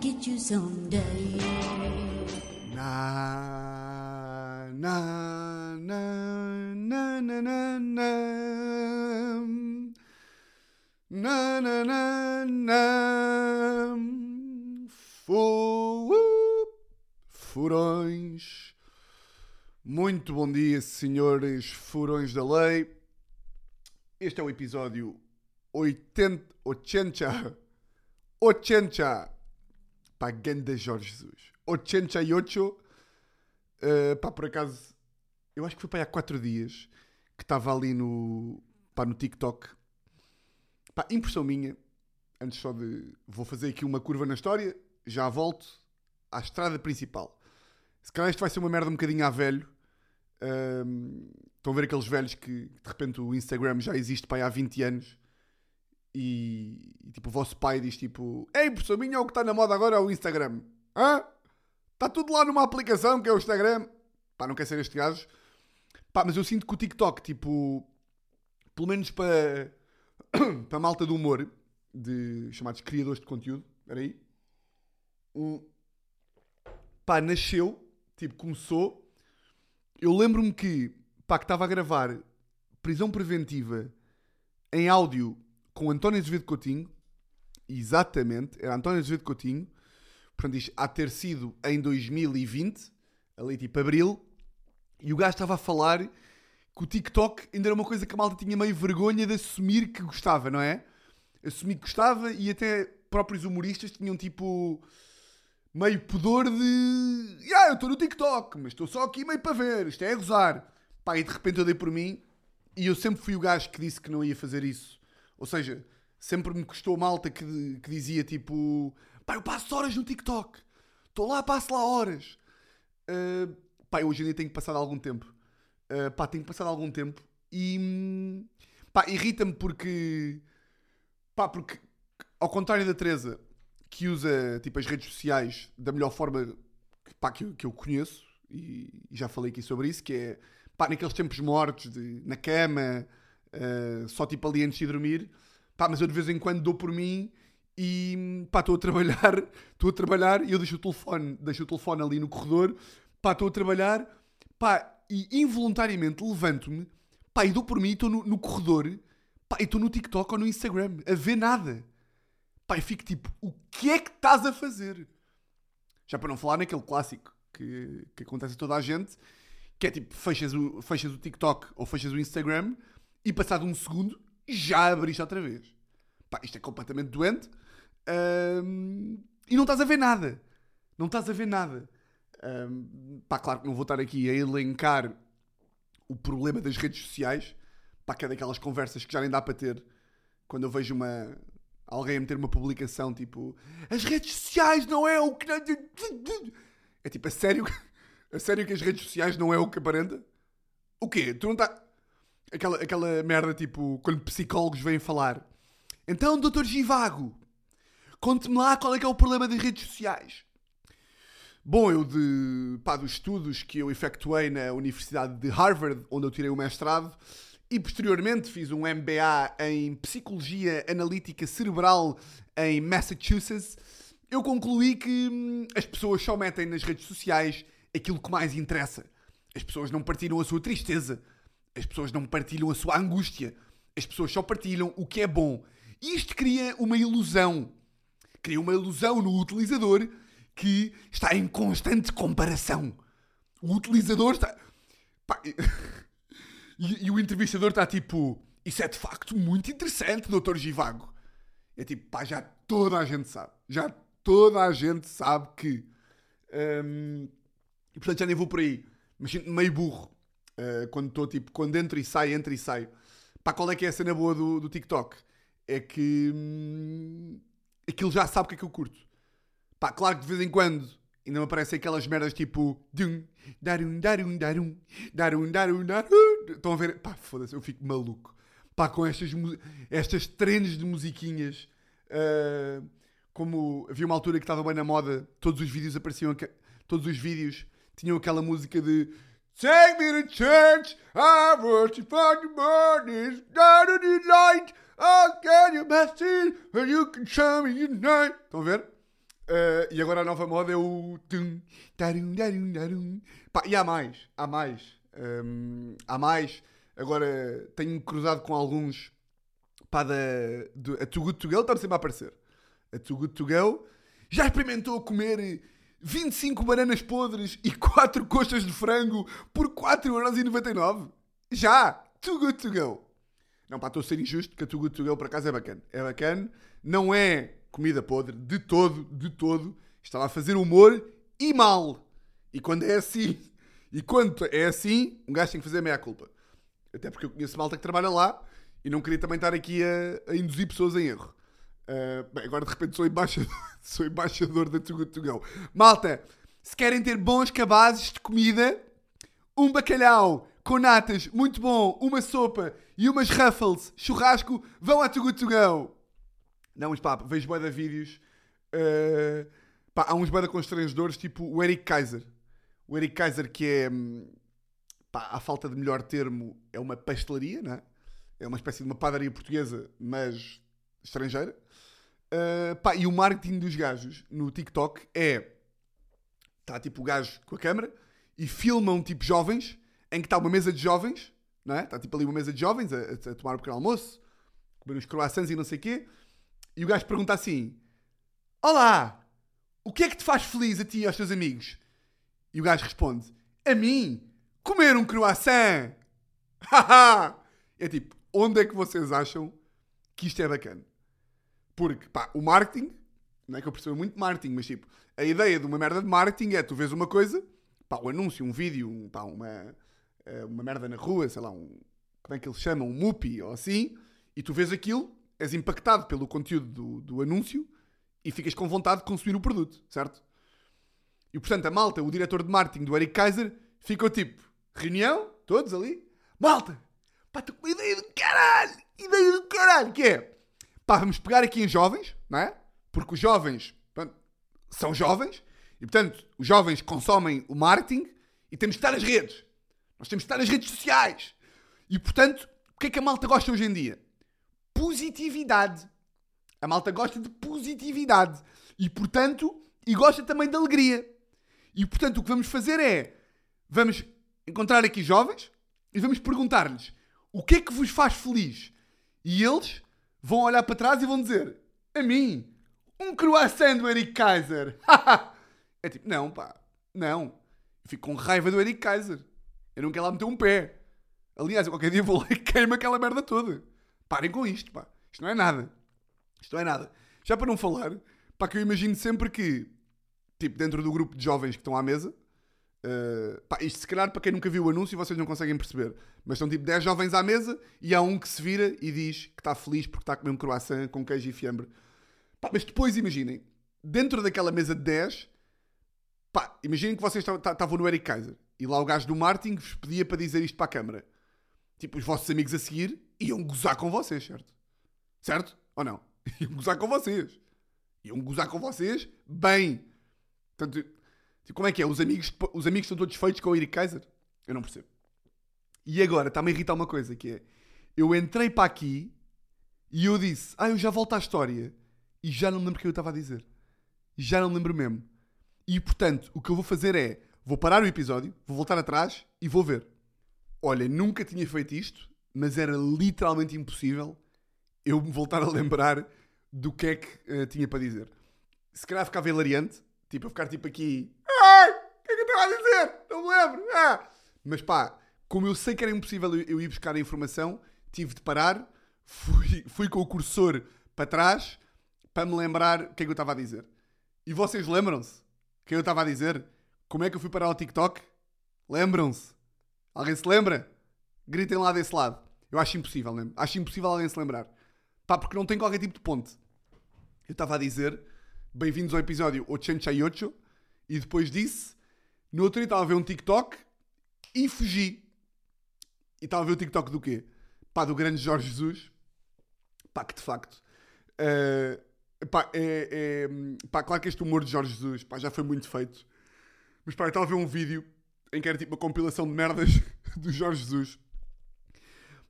get you someday. Na, na, na, na, na, na, na. Na, na, na, na. Fu- Furões. Muito bom dia, senhores furões da lei. Este é o episódio 80, 80, 80. Pá, ganda Jorge Jesus. 88. Uh, pá, por acaso, eu acho que foi para há 4 dias que estava ali no, pá, no TikTok. Pá, impressão minha, antes só de. Vou fazer aqui uma curva na história, já volto à estrada principal. Se calhar isto vai ser uma merda um bocadinho a velho. Um, estão a ver aqueles velhos que de repente o Instagram já existe para há 20 anos e, e, tipo o vosso pai diz tipo Ei, professor minha, o que está na moda agora é o Instagram. Hã? Está tudo lá numa aplicação que é o Instagram. Pá, não quer ser este gajo. Pá, mas eu sinto que o TikTok, tipo, pelo menos para, para a malta do humor, de chamados criadores de conteúdo, espera aí. Um, pá, nasceu, tipo, começou. Eu lembro-me que, pá, que estava a gravar prisão preventiva em áudio com António Azevedo Coutinho. Exatamente, era António Azevedo Coutinho. Portanto, isto há de ter sido em 2020, ali tipo abril. E o gajo estava a falar que o TikTok ainda era uma coisa que a malta tinha meio vergonha de assumir que gostava, não é? Assumir que gostava e até próprios humoristas tinham tipo meio pudor de. Ah, eu estou no TikTok, mas estou só aqui meio para ver, isto é a gozar. Pá, e de repente eu dei por mim e eu sempre fui o gajo que disse que não ia fazer isso. Ou seja, sempre me custou malta que, que dizia tipo: pá, eu passo horas no TikTok, estou lá, passo lá horas. Uh, pá, hoje em dia tenho passado algum tempo. Uh, pá, tenho passado algum tempo e. pá, irrita-me porque. pá, porque ao contrário da Teresa, que usa tipo as redes sociais da melhor forma que, pá, que, eu, que eu conheço, e, e já falei aqui sobre isso, que é pá, naqueles tempos mortos, de, na cama, uh, só tipo ali antes de dormir, pá, mas eu de vez em quando dou por mim e pá, estou a trabalhar, estou a trabalhar e eu deixo o telefone, deixo o telefone ali no corredor, pá, estou a trabalhar, pá, e involuntariamente levanto-me, pá, e dou por mim, estou no, no corredor, pá, e estou no TikTok ou no Instagram, a ver nada. Pá, e fico tipo, o que é que estás a fazer? Já para não falar naquele clássico que, que acontece a toda a gente, que é tipo, fechas o, fechas o TikTok ou fechas o Instagram e passado um segundo já abriste outra vez. Pá, isto é completamente doente hum, e não estás a ver nada. Não estás a ver nada. Hum, pá, claro que não vou estar aqui a elencar o problema das redes sociais, pá, que é daquelas conversas que já nem dá para ter quando eu vejo uma, alguém a meter uma publicação tipo as redes sociais não é o que. É tipo, a sério, a sério que as redes sociais não é o que aparenta? O quê? Tu não está. Aquela, aquela merda tipo, quando psicólogos vêm falar. Então, doutor Givago, conte-me lá qual é que é o problema das redes sociais. Bom, eu de, pá, dos estudos que eu efetuei na Universidade de Harvard, onde eu tirei o mestrado, e posteriormente fiz um MBA em Psicologia Analítica Cerebral em Massachusetts, eu concluí que hum, as pessoas só metem nas redes sociais aquilo que mais interessa. As pessoas não partilham a sua tristeza, as pessoas não partilham a sua angústia, as pessoas só partilham o que é bom. E isto cria uma ilusão. Cria uma ilusão no utilizador que está em constante comparação. O utilizador está. E, e o entrevistador está tipo: Isso é de facto muito interessante, Dr. Givago. É tipo, pá, já toda a gente sabe. Já toda a gente sabe que. hum, e portanto já nem vou por aí. Me sinto meio burro. Uh, quando estou tipo, quando entro e saio, entro e saio. Pá, qual é que é a cena boa do, do TikTok? É que. hum, aquilo já sabe o que é que eu curto. Pá, claro que de vez em quando ainda me aparecem aquelas merdas tipo. Dum, darum, darum, darum, darum, darum, darum. Estão a ver? Pá, foda-se, eu fico maluco. Pá, com estas, estas trends de musiquinhas. ah, como havia uma altura que estava bem na moda, todos os vídeos apareciam. Todos os vídeos tinham aquela música de. Take me to church, I worship on the to the light, I'll get you message, and you can show me your night. Estão a ver? Uh, e agora a nova moda é o. Pá, e há mais, há mais. Um, há mais. Agora tenho cruzado com alguns. Pá, da. A Too Good To Go está sempre a aparecer. A Too Good To Go já experimentou comer 25 bananas podres e 4 coxas de frango por 4,99€? Já! Too Good To Go. Não, pá, estou a ser injusto, que a Too Good To Go por acaso é bacana. É bacana. Não é comida podre, de todo, de todo. Estava a fazer humor e mal. E quando é assim, e quando é assim, um gajo tem que fazer meia culpa. Até porque eu conheço malta que trabalha lá e não queria também estar aqui a, a induzir pessoas em erro. Uh, bem, agora de repente sou embaixador, sou embaixador da Go. Malta, se querem ter bons cabazes de comida, um bacalhau com natas, muito bom, uma sopa e umas ruffles, churrasco, vão à Go. Não, mas pá, vejo bué de vídeos. Uh, pá, há uns de constrangedores, tipo o Eric Kaiser. O Eric Kaiser, que é, hum, pá, à falta de melhor termo, é uma pastelaria, não é? É uma espécie de uma padaria portuguesa, mas estrangeira. Uh, pá, e o marketing dos gajos no TikTok é. Está tipo o gajo com a câmera e filmam tipo jovens, em que está uma mesa de jovens, não é? Está tipo ali uma mesa de jovens a, a, a tomar um pequeno almoço, comer uns croissants e não sei o quê. E o gajo pergunta assim: Olá, o que é que te faz feliz a ti e aos teus amigos? E o gajo responde: A mim, comer um croissant. Haha! é tipo, onde é que vocês acham que isto é bacana? Porque, pá, o marketing, não é que eu percebo muito marketing, mas tipo, a ideia de uma merda de marketing é tu vês uma coisa, pá, um anúncio, um vídeo, um, pá, uma, eh, uma merda na rua, sei lá, um, como é que eles chamam, um mupi ou assim, e tu vês aquilo és impactado pelo conteúdo do, do anúncio e ficas com vontade de consumir o produto, certo? E portanto, a malta, o diretor de marketing do Eric Kaiser, ficou tipo, reunião, todos ali, malta, pá, estou com uma ideia do caralho, ideia do caralho, que é, pá, vamos pegar aqui em jovens, não é? Porque os jovens pronto, são jovens e portanto, os jovens consomem o marketing e temos de estar nas redes. Nós temos de estar nas redes sociais. E portanto, o que é que a malta gosta hoje em dia? positividade. A malta gosta de positividade. E portanto, e gosta também de alegria. E portanto, o que vamos fazer é vamos encontrar aqui jovens e vamos perguntar-lhes o que é que vos faz feliz. E eles vão olhar para trás e vão dizer: A mim, um croissant do Eric Kaiser. é tipo, não, pá, não. Fico com raiva do Eric Kaiser. Eu não quero lá meter um pé. Aliás, qualquer dia vou lá e queimo aquela merda toda. Parem com isto, pá. Isto não é nada. Isto não é nada. Já para não falar, pá, que eu imagino sempre que, tipo, dentro do grupo de jovens que estão à mesa, uh, pá, isto se calhar para quem nunca viu o anúncio vocês não conseguem perceber, mas estão tipo 10 jovens à mesa e há um que se vira e diz que está feliz porque está a comer um croissant com queijo e fiambre. Pá, mas depois imaginem, dentro daquela mesa de 10, pá, imaginem que vocês estavam no Eric Kaiser e lá o gajo do marketing vos pedia para dizer isto para a câmara. Tipo, os vossos amigos a seguir iam gozar com vocês, certo? Certo? Ou não? Iam gozar com vocês. Iam gozar com vocês bem. Portanto, tipo, como é que é? Os amigos, os amigos estão todos feitos com o Eric Kaiser? Eu não percebo. E agora, está-me a irritar uma coisa, que é... Eu entrei para aqui e eu disse, ah, eu já volto à história. E já não lembro o que eu estava a dizer. Já não lembro mesmo. E, portanto, o que eu vou fazer é... Vou parar o episódio, vou voltar atrás e vou ver. Olha, nunca tinha feito isto, mas era literalmente impossível eu me voltar a lembrar do que é que uh, tinha para dizer. Se calhar ficava hilariante, tipo, a ficar tipo aqui. Ai, o que é que eu estava a dizer? Não me lembro. Ah. Mas pá, como eu sei que era impossível eu ir buscar a informação, tive de parar, fui, fui com o cursor para trás para me lembrar o que é que eu estava a dizer. E vocês lembram-se? O que eu estava a dizer? Como é que eu fui parar ao TikTok? Lembram-se? Alguém se lembra? Gritem lá desse lado. Eu acho impossível, lembro. Acho impossível alguém se lembrar. Pá, porque não tem qualquer tipo de ponte. Eu estava a dizer, bem-vindos ao episódio 88, e depois disse, no outro dia estava a ver um TikTok e fugi. E estava a ver o TikTok do quê? Pá, do grande Jorge Jesus. Pá, que de facto. Uh, pá, é, é, pá, claro que este humor de Jorge Jesus pá, já foi muito feito. Mas pá, eu estava a ver um vídeo em que era tipo uma compilação de merdas do Jorge Jesus.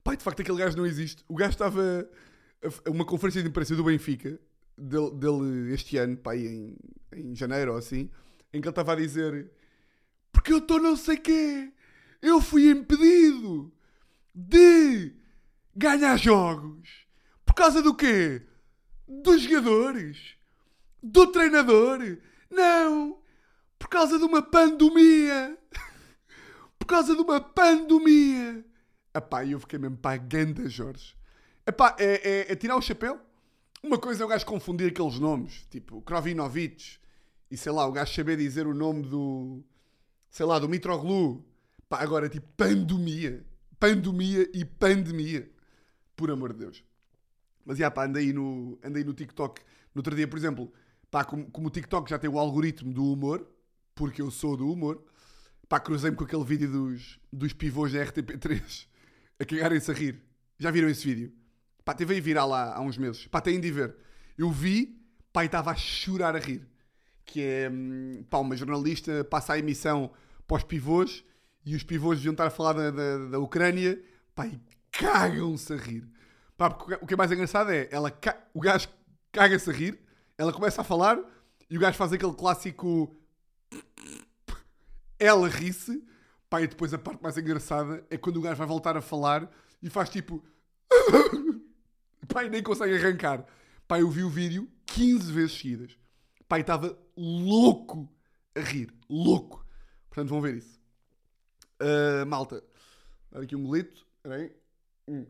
Pai, de facto aquele gajo não existe. O gajo estava a uma conferência de imprensa do Benfica dele, dele este ano, pá, em, em janeiro ou assim, em que ele estava a dizer: Porque eu estou não sei quê, eu fui impedido de ganhar jogos. Por causa do quê? Dos jogadores? Do treinador? Não! Por causa de uma pandemia! Por causa de uma pandemia! Epá, eu fiquei mesmo pá, ganda Jorge. Epá, é, é, é tirar o chapéu? Uma coisa é o gajo confundir aqueles nomes, tipo Krovinovic, e sei lá, o gajo saber dizer o nome do, sei lá, do Mitroglou. Pá, agora tipo pandemia. Pandemia e pandemia. Por amor de Deus. Mas já, pá, andei no, andei no TikTok no outro dia, por exemplo, pá, como, como o TikTok já tem o algoritmo do humor, porque eu sou do humor, pá, cruzei-me com aquele vídeo dos, dos pivôs da RTP3 a cagarem-se a rir. Já viram esse vídeo? Pá, teve aí viral há, há uns meses. Pá, têm de ver. Eu vi, pá, e estava a chorar a rir. Que é, hum, pá, uma jornalista passa a emissão para os pivôs e os pivôs deviam estar a falar da, da, da Ucrânia, pá, e cagam-se a rir. Pá, porque o que é mais engraçado é, ela, o gajo caga-se a rir, ela começa a falar e o gajo faz aquele clássico ela ri-se, pá, e depois a parte mais engraçada é quando o gajo vai voltar a falar e faz tipo. pá, e nem consegue arrancar. Pá, eu vi o vídeo 15 vezes seguidas. Pá, e estava louco a rir. Louco. Portanto, vão ver isso. Ah, malta, dar aqui um golito. Hum.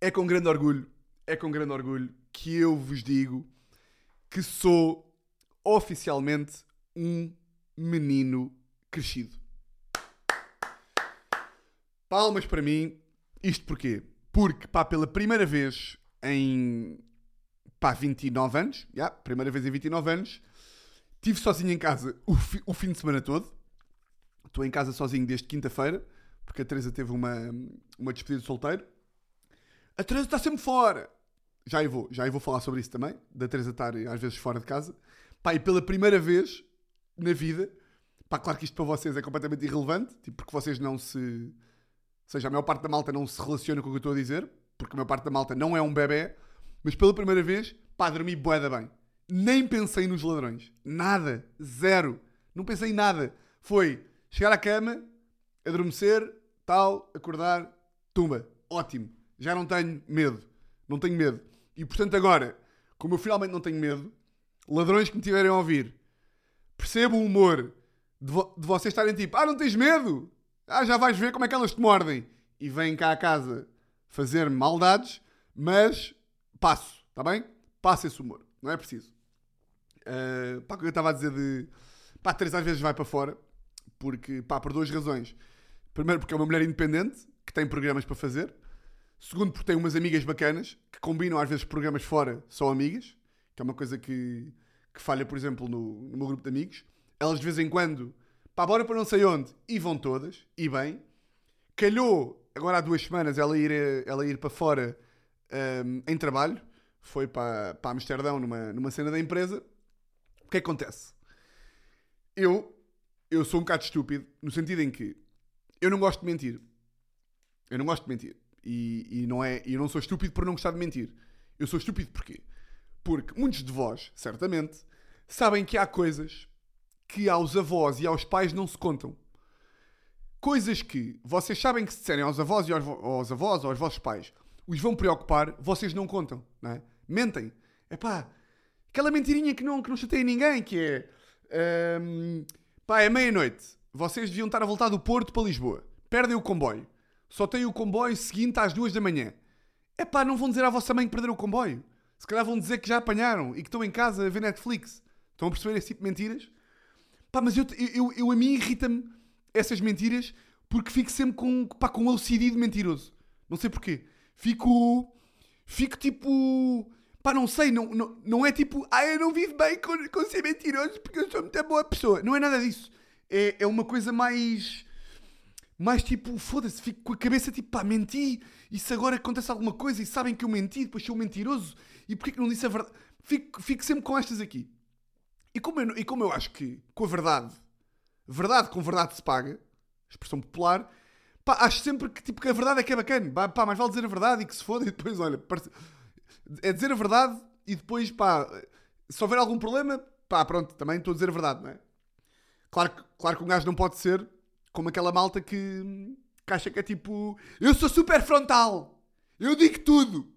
É com grande orgulho, é com grande orgulho que eu vos digo que sou oficialmente um menino crescido. Palmas para mim. Isto porquê? Porque, pá, pela primeira vez em, pá, 29 anos, já, primeira vez em 29 anos, estive sozinho em casa o, fi- o fim de semana todo. Estou em casa sozinho desde quinta-feira, porque a Teresa teve uma, uma despedida de solteiro. A Teresa está sempre fora. Já aí vou, já vou falar sobre isso também, da Teresa estar às vezes fora de casa. Pá, e pela primeira vez na vida, pá, claro que isto para vocês é completamente irrelevante, tipo, porque vocês não se. Ou seja, a maior parte da malta não se relaciona com o que eu estou a dizer, porque a maior parte da malta não é um bebê, mas pela primeira vez, pá, dormi boeda bem. Nem pensei nos ladrões. Nada. Zero. Não pensei em nada. Foi chegar à cama, adormecer, tal, acordar, tumba. Ótimo. Já não tenho medo. Não tenho medo. E portanto agora, como eu finalmente não tenho medo, ladrões que me tiverem a ouvir, percebo o humor de, vo- de vocês estarem tipo, ah, não tens medo? Ah, já vais ver como é que elas te mordem. E vêm cá a casa fazer maldades, mas passo, está bem? Passo esse humor. Não é preciso. Uh, pá, que eu estava a dizer de. Pá, três às vezes vai para fora, porque, pá, por duas razões. Primeiro, porque é uma mulher independente, que tem programas para fazer. Segundo, porque tem umas amigas bacanas, que combinam às vezes programas fora, só amigas, que é uma coisa que, que falha, por exemplo, no, no meu grupo de amigos. Elas de vez em quando, pá, bora para não sei onde, e vão todas, e bem. Calhou, agora há duas semanas, ela ir, eh, ela ir para fora hum, em trabalho, foi para, para Amsterdão numa, numa cena da empresa. O que é que acontece? Eu, eu sou um bocado estúpido, no sentido em que eu não gosto de mentir. Eu não gosto de mentir. E, e não é, eu não sou estúpido por não gostar de mentir. Eu sou estúpido porquê? Porque muitos de vós, certamente, sabem que há coisas que aos avós e aos pais não se contam. Coisas que vocês sabem que se disserem aos avós e aos, aos avós ou aos vossos pais os vão preocupar, vocês não contam, não é? Mentem. É pá, aquela mentirinha que não, que não chateia ninguém, que é. hum, pá, é meia-noite. Vocês deviam estar a voltar do Porto para Lisboa. Perdem o comboio. Só têm o comboio seguinte às duas da manhã. É pá, não vão dizer à vossa mãe que perderam o comboio. Se calhar vão dizer que já apanharam e que estão em casa a ver Netflix. Estão a perceber esse tipo de mentiras? Pá, mas eu, eu, eu- a mim irrita-me essas mentiras porque fico sempre com, pá, com um mentiroso. Não sei porquê. Fico. Fico tipo. Pá, não sei, não, não, não é tipo. Ah, eu não vivo bem com, com ser mentiroso porque eu sou muito boa pessoa. Não é nada disso. É, é uma coisa mais. Mais tipo, foda-se, fico com a cabeça tipo, pá, menti. E se agora acontece alguma coisa e sabem que eu menti, depois sou mentiroso e porquê que não disse a verdade? Fico, fico sempre com estas aqui. E como, eu, e como eu acho que com a verdade, verdade com verdade se paga, expressão popular, pá, acho sempre que, tipo, que a verdade é que é bacana. Pá, pá, mais vale dizer a verdade e que se foda e depois, olha, É dizer a verdade e depois, pá, se houver algum problema, pá, pronto, também estou a dizer a verdade, não é? Claro, que- claro que um gajo não pode ser como aquela malta que, que acha que é tipo, eu sou super frontal, eu digo tudo.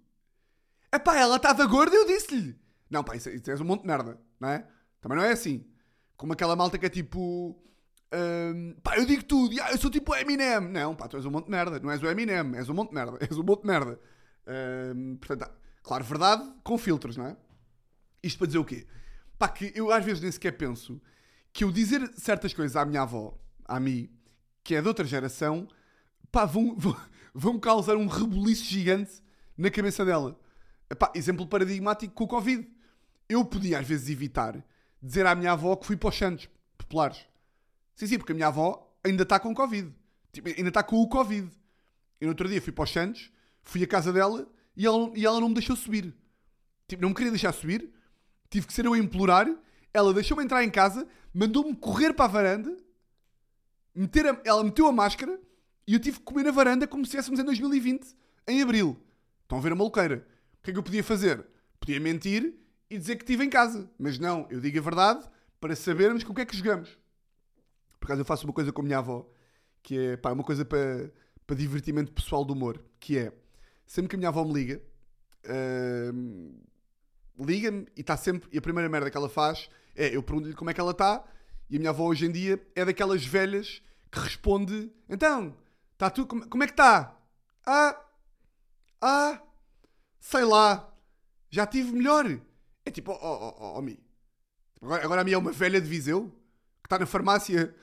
Epá, ela estava gorda, eu disse-lhe. Não, pá, isso, isso és um monte de merda, não é? Também não é assim. Como aquela malta que é tipo. Hum, pá, eu digo tudo, ah, eu sou tipo o Eminem. Não, pá, tu és um monte de merda. Não és o Eminem, és um monte de merda. És um monte de merda. Hum, portanto, ah, claro, verdade com filtros, não é? Isto para dizer o quê? Pá, que eu às vezes nem sequer penso que eu dizer certas coisas à minha avó, à mim, que é de outra geração, pá, vão, vão, causar um rebuliço gigante na cabeça dela. Exemplo paradigmático com o Covid. Eu podia às vezes evitar dizer à minha avó que fui para os Santos populares. Sim, sim, porque a minha avó ainda está com Covid. Tipo, ainda está com o Covid. E no outro dia fui para os Santos, fui à casa dela e ela, e ela não me deixou subir. Tipo, não me queria deixar subir. Tive que ser eu a implorar. Ela deixou-me entrar em casa, mandou-me correr para a varanda. Meter a- ela meteu a máscara e eu tive que comer na varanda como se estivéssemos em 2020, em abril. Estão a ver a maluqueira. O que é que eu podia fazer? Podia mentir e dizer que estive em casa. Mas não, eu digo a verdade para sabermos com o que é que jogamos. Por acaso eu faço uma coisa com a minha avó, que é pá, uma coisa para, para divertimento pessoal do humor, que é sempre que a minha avó me liga, hum, liga-me e está sempre. E a primeira merda que ela faz é eu pergunto-lhe como é que ela está, e a minha avó hoje em dia é daquelas velhas que responde: Então, está tu, como, como é que está? Ah, ah, sei lá, já tive melhor. É tipo, ó, ó, ó, ó, Mi. Agora, agora a minha é uma velha de Viseu que está na farmácia.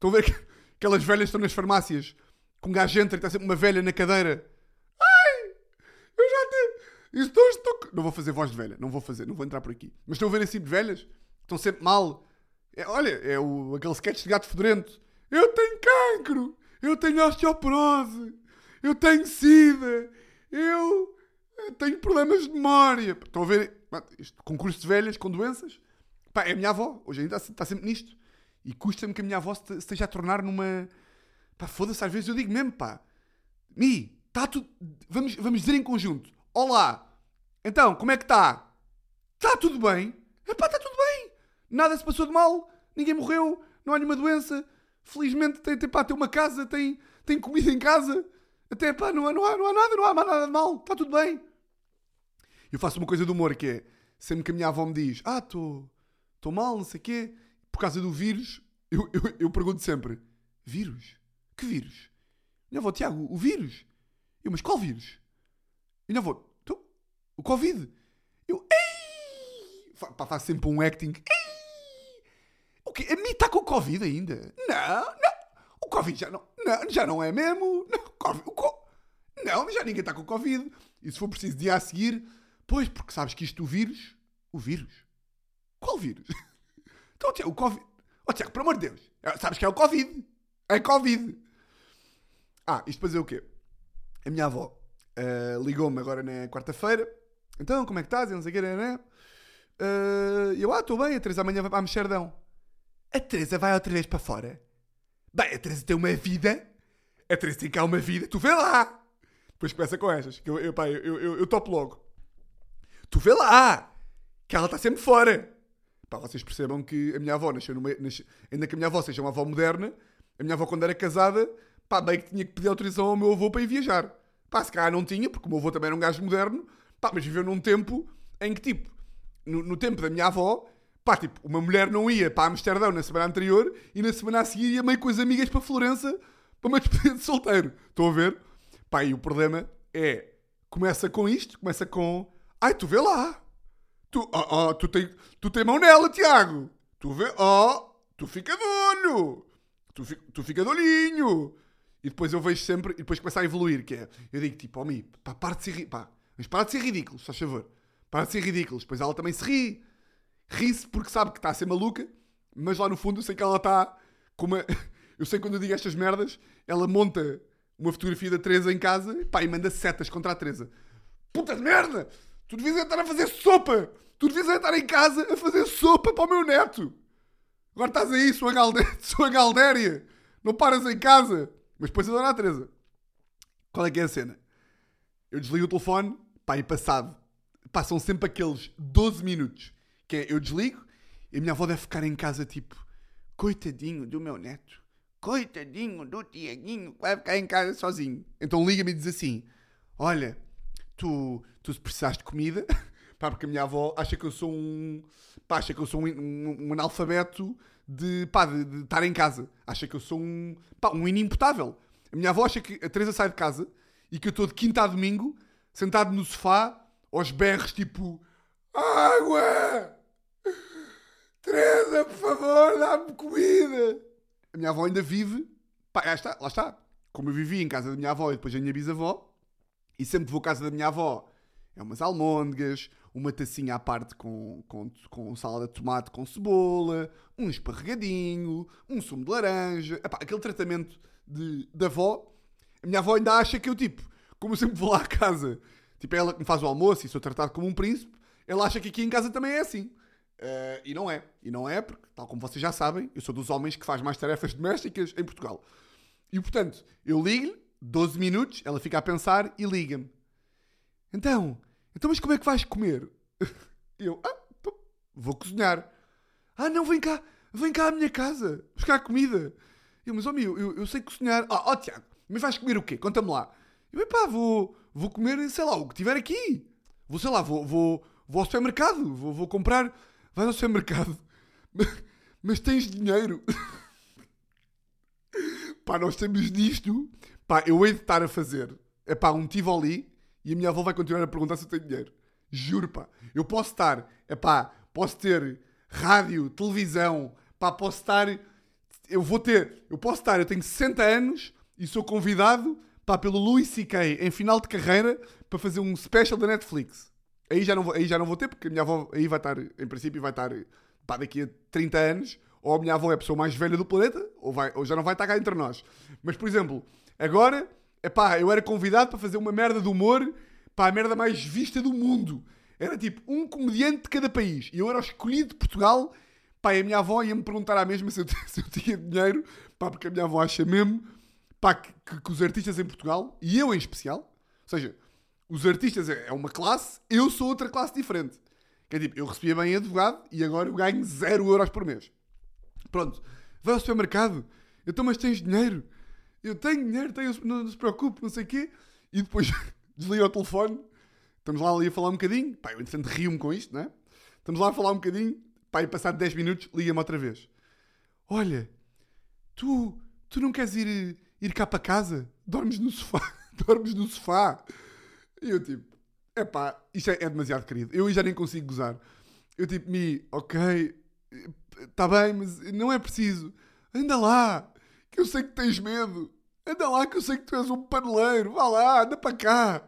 Estão a ver que aquelas velhas estão nas farmácias com um gajo entra e está sempre uma velha na cadeira. Ai, eu já te. Estou, estou... Não vou fazer voz de velha, não vou fazer, não vou entrar por aqui. Mas estão a ver tipo de velhas? Estão sempre mal. É, olha, é o, aquele sketch de gato fedorento. Eu tenho cancro, eu tenho osteoporose, eu tenho sida, eu tenho problemas de memória. Estão a ver? Isto, concurso de velhas com doenças. Pá, é a minha avó, hoje ainda está sempre nisto. E custa-me que a minha avó se, esteja a tornar numa. Pá, foda-se, às vezes eu digo mesmo, pá. Mi, está tudo. Vamos, vamos dizer em conjunto. Olá! Então, como é que está? Está tudo bem? Epá, está tudo bem! Nada se passou de mal, ninguém morreu, não há nenhuma doença. Felizmente tem, tem, pá, tem uma casa, tem, tem comida em casa. Até pá, não há, não há, não há nada, não há nada de mal, está tudo bem. Eu faço uma coisa de humor que é sempre que a minha avó me diz: Ah, estou mal, não sei o quê, por causa do vírus, eu, eu, eu pergunto sempre: Vírus? Que vírus? Minha avó, Tiago, o vírus? Eu, mas qual vírus? Minha avó, "Tu- o Covid? Eu, ei! Pá, faço sempre um acting. Ei! O quê? A mim está com o Covid ainda? Não, não. O Covid já não, não, já não é mesmo. Não, Covid, o co- não, já ninguém está com o Covid. E se for preciso dia a seguir, pois, porque sabes que isto, o vírus, o vírus? Qual vírus? Então, o Covid. Oh, Tiago, pelo amor de Deus. É, Sabes que é o Covid. É Covid. Ah, isto para dizer o quê? A minha avó ah, ligou-me agora na quarta-feira. Então, como é que estás? E não sei o quê, né? Ah, eu, ah, estou bem. A Teresa amanhã vai para Amsterdão. A Teresa vai outra vez para fora? Bem, a Teresa tem uma vida. A Teresa tem cá uma vida. Tu vê lá. Depois começa com estas. Que eu, eu, pá, eu, eu, eu topo logo. Tu vê lá. Que ela está sempre fora. Pá, vocês percebam que a minha avó nasceu numa. ainda que a minha avó seja uma avó moderna, a minha avó, quando era casada, pá, bem que tinha que pedir autorização ao meu avô para ir viajar. Pá, se calhar não tinha, porque o meu avô também era um gajo moderno, pá, mas viveu num tempo em que, tipo, no, no tempo da minha avó, pá, tipo, uma mulher não ia para Amsterdão na semana anterior e na semana a seguir ia meio com as amigas para Florença para uma despedida de solteiro. Estão a ver? Pá, e o problema é, começa com isto, começa com, ai, tu vê lá. Tu, oh, oh, tu, tem, tu tem mão nela, Tiago. Tu vê, oh, tu fica de olho. Tu, fi- tu fica de olhinho. E depois eu vejo sempre, e depois começa a evoluir, que é, eu digo tipo, mi, pá, para de ser, pá, mas para de ser ridículo, só favor. Para de ser ridículos. Depois ela também se ri. Ri-se porque sabe que está a ser maluca, mas lá no fundo eu sei que ela está com uma... Eu sei que quando eu digo estas merdas, ela monta uma fotografia da Teresa em casa, pá, e manda setas contra a Teresa. Puta de merda! Tu devias estar a fazer sopa! Tu devias estar em casa a fazer sopa para o meu neto! Agora estás aí, sua, galde... sua galdéria! Não paras em casa! Mas depois a dona Teresa. Qual é que é a cena? Eu desligo o telefone, pá, e passado são sempre aqueles 12 minutos que é, eu desligo e a minha avó deve ficar em casa tipo, coitadinho do meu neto, coitadinho do Tiaguinho, que vai ficar em casa sozinho. Então liga-me e diz assim: Olha, tu, tu se de comida, pá, porque a minha avó acha que eu sou um, pá, acha que eu sou um, um, um analfabeto de, pá, de, de estar em casa, acha que eu sou um, pá, um inimputável. A minha avó acha que a Teresa sai de casa e que eu estou de quinta a domingo sentado no sofá aos berros tipo água Teresa, por favor, dá-me comida. A minha avó ainda vive. Pá, lá está, lá está. Como eu vivi em casa da minha avó e depois da minha bisavó, e sempre vou à casa da minha avó, é umas almôndegas, uma tacinha à parte com, com, com salada de tomate com cebola, um esparregadinho, um sumo de laranja. Epá, aquele tratamento de, da avó. A minha avó ainda acha que eu, tipo, como eu sempre vou lá à casa, tipo, é ela que me faz o almoço e sou tratado como um príncipe, ela acha que aqui em casa também é assim. Uh, e não é. E não é porque, tal como vocês já sabem, eu sou dos homens que faz mais tarefas domésticas em Portugal. E portanto, eu ligo-lhe, 12 minutos, ela fica a pensar e liga-me. Então, então mas como é que vais comer? Eu, ah, pô, vou cozinhar. Ah, não, vem cá, vem cá à minha casa, buscar comida. Eu, mas, ó, meu, eu, eu sei cozinhar. Ah, ó, oh, Tiago, mas vais comer o quê? Conta-me lá. Eu, pá, vou, vou comer, sei lá, o que tiver aqui. Vou, sei lá, vou, vou, vou ao supermercado, vou, vou comprar vais ao supermercado, mas tens dinheiro. pá, nós temos disto. Pá, eu hei de estar a fazer. É pá, um Tivoli e a minha avó vai continuar a perguntar se eu tenho dinheiro. Juro, pá. Eu posso estar, é pá, posso ter rádio, televisão, pá, posso estar. Eu vou ter, eu posso estar, eu tenho 60 anos e sou convidado, pá, pelo Louis C.K. em final de carreira para fazer um special da Netflix. Aí já, não vou, aí já não vou ter, porque a minha avó aí vai estar, em princípio, vai estar pá, daqui a 30 anos, ou a minha avó é a pessoa mais velha do planeta, ou, vai, ou já não vai estar cá entre nós. Mas, por exemplo, agora, é pá, eu era convidado para fazer uma merda de humor, pá, a merda mais vista do mundo. Era tipo um comediante de cada país. E eu era o escolhido de Portugal, pá, e a minha avó ia-me perguntar à mesma se eu, se eu tinha dinheiro, pá, porque a minha avó acha mesmo, pá, que, que, que os artistas em Portugal, e eu em especial, ou seja, os artistas é, é uma classe, eu sou outra classe diferente. Que é tipo, eu recebia bem advogado e agora eu ganho 0 euros por mês. Pronto, vai ao supermercado, então, mas tens dinheiro? Eu tenho dinheiro, tenho, não, não se preocupe, não sei o quê. E depois desliga o telefone, estamos lá ali a falar um bocadinho. Pá, eu entretanto rio-me com isto, não é? Estamos lá a falar um bocadinho, pá, e passado 10 minutos, liga-me outra vez. Olha, tu, tu não queres ir, ir cá para casa? Dormes no sofá, dormes no sofá. E eu tipo, epá, isto é, é demasiado querido. Eu já nem consigo gozar. Eu tipo, Mi, ok, está bem, mas não é preciso. Anda lá, que eu sei que tens medo. Anda lá, que eu sei que tu és um paneleiro. Vá lá, anda para cá.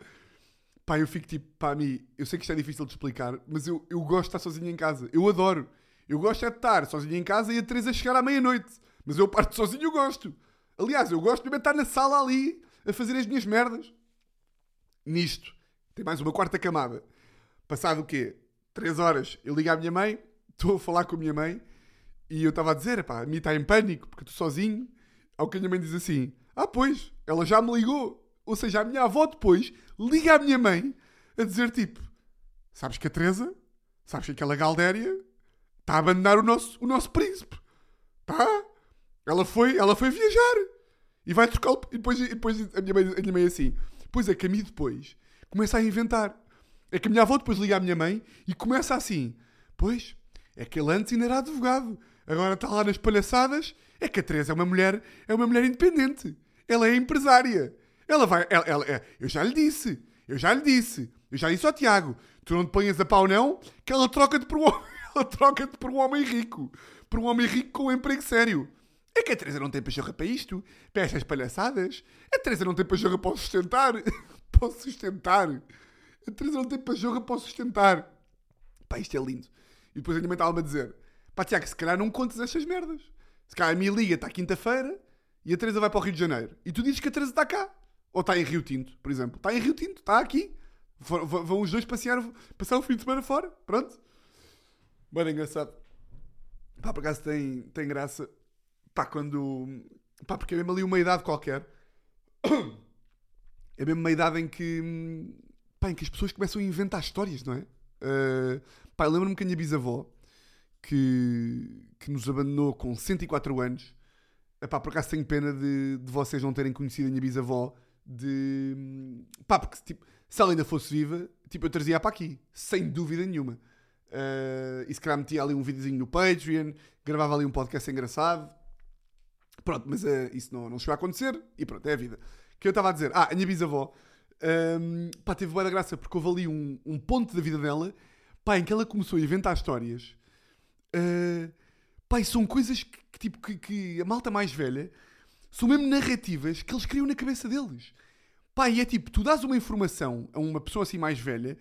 Pá, eu fico tipo, pá, Mi, eu sei que isto é difícil de explicar, mas eu, eu gosto de estar sozinho em casa. Eu adoro. Eu gosto é de estar sozinho em casa e a Teresa chegar à meia-noite. Mas eu parto sozinho, eu gosto. Aliás, eu gosto de estar na sala ali a fazer as minhas merdas nisto. Tem mais uma quarta camada. Passado o quê? Três horas, eu ligo à minha mãe, estou a falar com a minha mãe e eu estava a dizer, pá, a minha está em pânico porque estou sozinho. Ao que a minha mãe diz assim: Ah, pois, ela já me ligou. Ou seja, a minha avó depois liga à minha mãe a dizer tipo: Sabes que a Teresa, sabes que aquela Galdéria está a abandonar o nosso, o nosso príncipe. Tá? Ela foi, ela foi viajar e vai trocar. E depois, e depois a, minha mãe, a minha mãe assim: Pois é que a mim depois começa a inventar. É que a minha avó depois liga à minha mãe e começa assim: Pois, é que ele antes ainda era advogado, agora está lá nas palhaçadas. É que a Teresa é uma mulher, é uma mulher independente. Ela é empresária. Ela vai. Ela, ela, é, eu já lhe disse, eu já lhe disse, eu já disse ao Tiago: tu não te ponhas a pau, não, que ela troca-te por um, ela troca-te por um homem rico. Por um homem rico com um emprego sério. É que a Teresa não tem pachorra para isto, para estas palhaçadas. A Teresa não tem pachorra para sustentar. para sustentar. A Teresa não tem pachorra para sustentar. Pá, isto é lindo. E depois a minha mãe estava-me a dizer: pá, Tiago, se calhar não contas estas merdas. Se calhar a minha liga está quinta-feira e a Teresa vai para o Rio de Janeiro. E tu dizes que a Teresa está cá. Ou está em Rio Tinto, por exemplo. Está em Rio Tinto, está aqui. Vão os dois passear, passar o fim de semana fora. Pronto. Bem engraçado. Pá, por acaso tem, tem graça Pá, quando. Pá, porque é mesmo ali uma idade qualquer. É mesmo uma idade em que. pá, em que as pessoas começam a inventar histórias, não é? Uh, pá, lembro-me que a minha bisavó, que, que nos abandonou com 104 anos, epá, por acaso tenho pena de, de vocês não terem conhecido a minha bisavó, de... pá, porque tipo, se ela ainda fosse viva, tipo, eu trazia para aqui, sem dúvida nenhuma. Uh, e se calhar metia ali um videozinho no Patreon, gravava ali um podcast engraçado. Pronto, mas uh, isso não, não chegou a acontecer e pronto, é a vida. O que eu estava a dizer? Ah, a minha bisavó um, pá, teve boa graça porque houve ali um, um, ponto da vida dela pá, em que ela começou a inventar histórias. Uh, pá, e são coisas que, que tipo, que, que, a malta mais velha são mesmo narrativas que eles criam na cabeça deles. E é tipo, tu dás uma informação a uma pessoa assim mais velha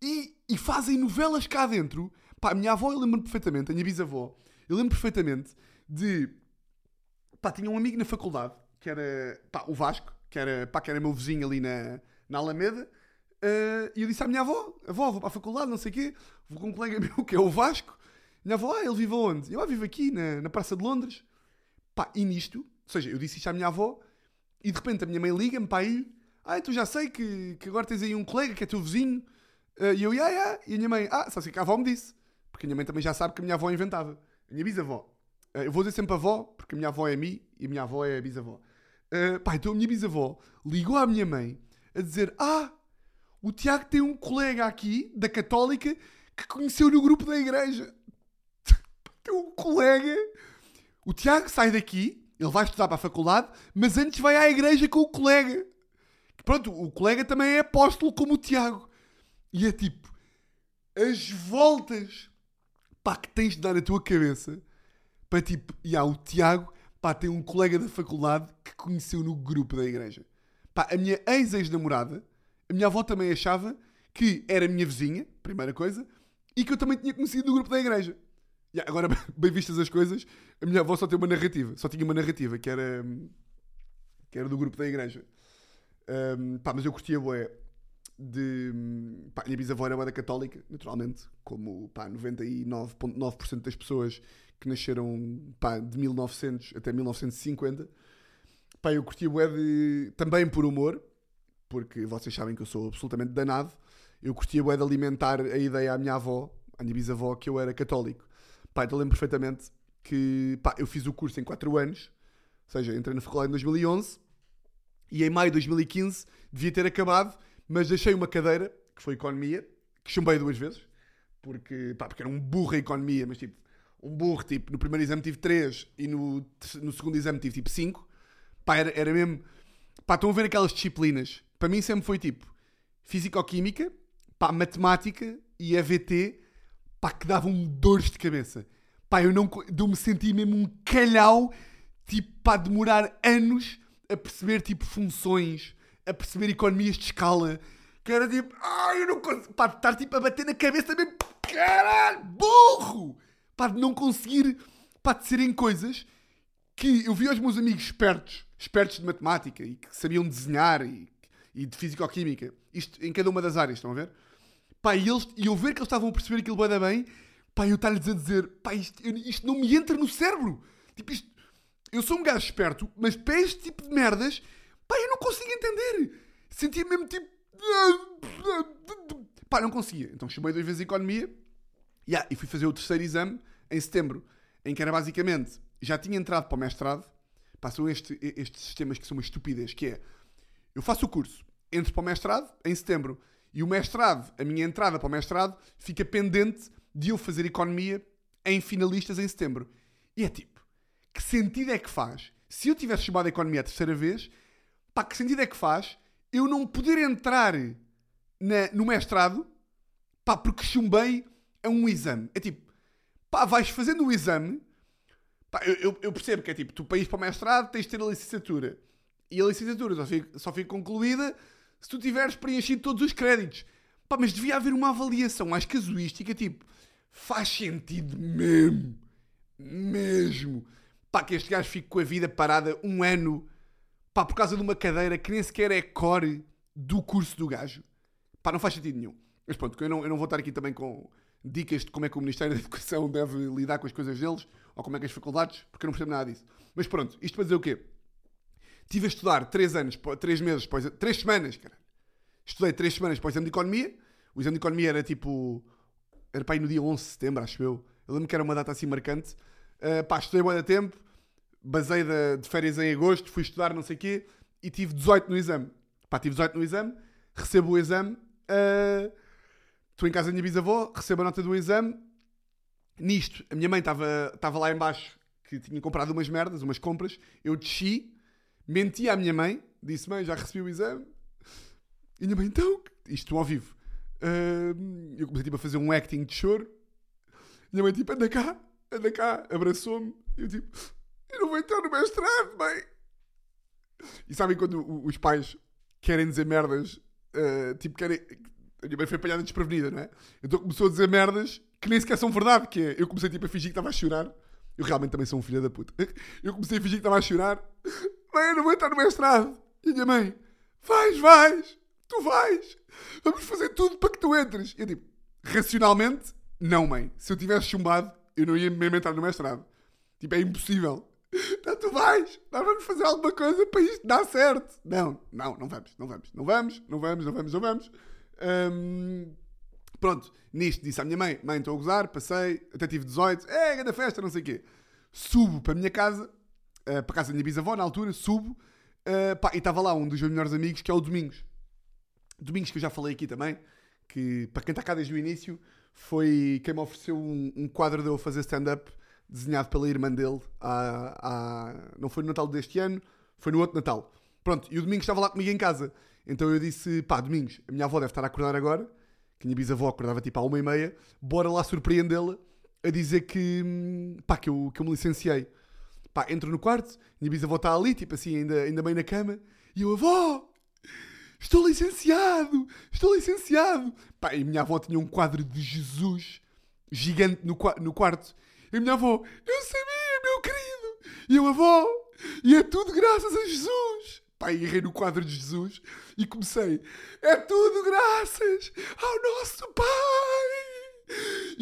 e, e fazem novelas cá dentro. Pá, a minha avó, eu lembro perfeitamente, a minha bisavó, eu lembro perfeitamente de. Pá, tinha um amigo na faculdade, que era pá, o Vasco, que era, pá, que era meu vizinho ali na, na Alameda. Uh, e eu disse à minha avó: Avó, vou para a faculdade, não sei o quê, vou com um colega meu que é o Vasco. Minha avó, ah, ele vive onde? Eu ah, vivo aqui na, na Praça de Londres. Pá, e nisto, ou seja, eu disse isto à minha avó e de repente a minha mãe liga-me para ir. Ah, tu já sei que, que agora tens aí um colega que é teu vizinho. Uh, e eu, ia, ia. E a minha mãe, ah, só sei que a avó me disse. Porque a minha mãe também já sabe que a minha avó inventava. A minha bisavó. Uh, eu vou dizer sempre avó, porque a minha avó é a mim e a minha avó é a bisavó. Uh, pá, então a minha bisavó ligou à minha mãe a dizer: Ah, o Tiago tem um colega aqui, da Católica, que conheceu no grupo da igreja. Tem um colega. O Tiago sai daqui, ele vai estudar para a faculdade, mas antes vai à igreja com o colega. Pronto, o colega também é apóstolo como o Tiago. E é tipo, as voltas pá, que tens de dar na tua cabeça para tipo, e há o Tiago Pá, tem um colega da faculdade que conheceu no grupo da igreja. Pá, a minha ex-ex-namorada, a minha avó também achava que era minha vizinha, primeira coisa, e que eu também tinha conhecido no grupo da igreja. E agora, bem vistas as coisas, a minha avó só tem uma narrativa. Só tinha uma narrativa, que era, que era do grupo da igreja. Um, pá, mas eu curtia boé de... Pá, a minha bisavó era da católica, naturalmente, como pá, 99,9% das pessoas que nasceram pá, de 1900 até 1950. Pá, eu curti o de, também por humor, porque vocês sabem que eu sou absolutamente danado. Eu curtia o de alimentar a ideia à minha avó, à minha bisavó, que eu era católico. Pá, então lembro perfeitamente que pá, eu fiz o curso em 4 anos, ou seja, entrei na faculdade em 2011 e em maio de 2015 devia ter acabado, mas deixei uma cadeira, que foi Economia, que chumbei duas vezes, porque, pá, porque era um burro a Economia, mas tipo, um burro, tipo, no primeiro exame tive 3 e no, no segundo exame tive tipo 5. Pá, era, era mesmo. Pá, estão a ver aquelas disciplinas. Para mim sempre foi tipo Físico-Química, pá, Matemática e EVT, pá, que davam dores de cabeça. Pá, eu não. Eu me senti mesmo um calhau, tipo, pá, demorar anos a perceber, tipo, funções, a perceber economias de escala. Que era tipo, ai, eu não consigo. Pá, estar tipo a bater na cabeça mesmo, caralho, burro! pá, de não conseguir, pá, de serem coisas que eu vi aos meus amigos espertos, espertos de matemática e que sabiam desenhar e, e de físico-química, isto em cada uma das áreas, estão a ver? Pá, e, eles, e eu ver que eles estavam a perceber aquilo bem, bem pá, eu estar-lhes a dizer, pá, isto, isto não me entra no cérebro. Tipo, isto, eu sou um gajo esperto, mas para este tipo de merdas, pá, eu não consigo entender. Sentia mesmo tipo. Pá, não conseguia. Então chamei duas vezes a economia Yeah, e fui fazer o terceiro exame em setembro, em que era basicamente, já tinha entrado para o mestrado, passam este, estes sistemas que são uma estupidez, que é, eu faço o curso, entro para o mestrado em setembro, e o mestrado, a minha entrada para o mestrado, fica pendente de eu fazer economia em finalistas em setembro. E é tipo, que sentido é que faz? Se eu tivesse chamado a economia a terceira vez, pá, que sentido é que faz eu não poder entrar na, no mestrado, pá, porque chumbei é um exame. É tipo, pá, vais fazendo o exame. Pá, eu, eu, percebo que é tipo, tu ir para o mestrado tens de ter a licenciatura. E a licenciatura só fica, só fica concluída se tu tiveres preenchido todos os créditos. Pá, mas devia haver uma avaliação mais casuística, tipo, faz sentido mesmo. Mesmo. Pá, que este gajo fique com a vida parada um ano, pá, por causa de uma cadeira que nem sequer é core do curso do gajo. Pá, não faz sentido nenhum. Mas pronto, eu não, eu não vou estar aqui também com dicas de como é que o Ministério da Educação deve lidar com as coisas deles, ou como é que as faculdades, porque eu não percebo nada disso. Mas pronto, isto para dizer o quê? Estive a estudar 3 anos, 3 meses, 3 semanas, cara. estudei três semanas para o exame de economia. O exame de economia era tipo. Era para ir no dia 11 de setembro, acho eu. Eu lembro que era uma data assim marcante. Uh, pá, estudei bem da tempo. Basei de, de férias em agosto, fui estudar, não sei o quê. E tive 18 no exame. Pá, tive 18 no exame. Recebo o exame. Uh, Estou em casa da minha bisavó, recebo a nota do exame. Nisto, a minha mãe estava lá embaixo, que tinha comprado umas merdas, umas compras. Eu desci, menti à minha mãe, disse: Mãe, já recebi o exame. E minha mãe, então, isto ao vivo. Uh, eu comecei tipo, a fazer um acting de choro. Minha mãe, tipo, anda cá, anda cá, abraçou-me. Eu, tipo, eu não vou entrar no mestrado, mãe. E sabem quando os pais querem dizer merdas, uh, tipo, querem, a minha mãe foi apanhada desprevenida, não é? Então começou a dizer merdas que nem sequer são verdade, que é, eu comecei tipo a fingir que estava a chorar. Eu realmente também sou um filho da puta. Eu comecei a fingir que estava a chorar. Mãe, eu não vou entrar no mestrado. E minha mãe, vais, vais, tu vais. Vamos fazer tudo para que tu entres. E eu tipo, racionalmente, não, mãe. Se eu tivesse chumbado, eu não ia mesmo entrar no mestrado. Tipo, é impossível. Não, tu vais, nós vamos fazer alguma coisa para isto dar certo. Não, não, não vamos, não vamos, não vamos, não vamos, não vamos, não vamos. Um, pronto, nisto disse à minha mãe: Mãe, estou a gozar, passei, até tive 18, é, grande festa, não sei o quê. Subo para a minha casa, uh, para a casa da minha bisavó, na altura, subo, uh, pá, e estava lá um dos meus melhores amigos, que é o Domingos. Domingos, que eu já falei aqui também, que para quem está cá desde o início, foi quem me ofereceu um, um quadro de eu fazer stand-up desenhado pela irmã dele. À, à, não foi no Natal deste ano, foi no outro Natal. Pronto, e o Domingos estava lá comigo em casa. Então eu disse, pá, Domingos, a minha avó deve estar a acordar agora, que a minha bisavó acordava tipo à uma e meia, bora lá surpreendê-la a dizer que, hum, pá, que eu, que eu me licenciei. Pá, entro no quarto, minha bisavó está ali, tipo assim, ainda, ainda bem na cama, e eu, avó, estou licenciado, estou licenciado. Pá, e minha avó tinha um quadro de Jesus gigante no, no quarto. E minha avó, eu sabia, meu querido. E eu, avó, e é tudo graças a Jesus pá, errei no quadro de Jesus e comecei, é tudo graças ao nosso Pai.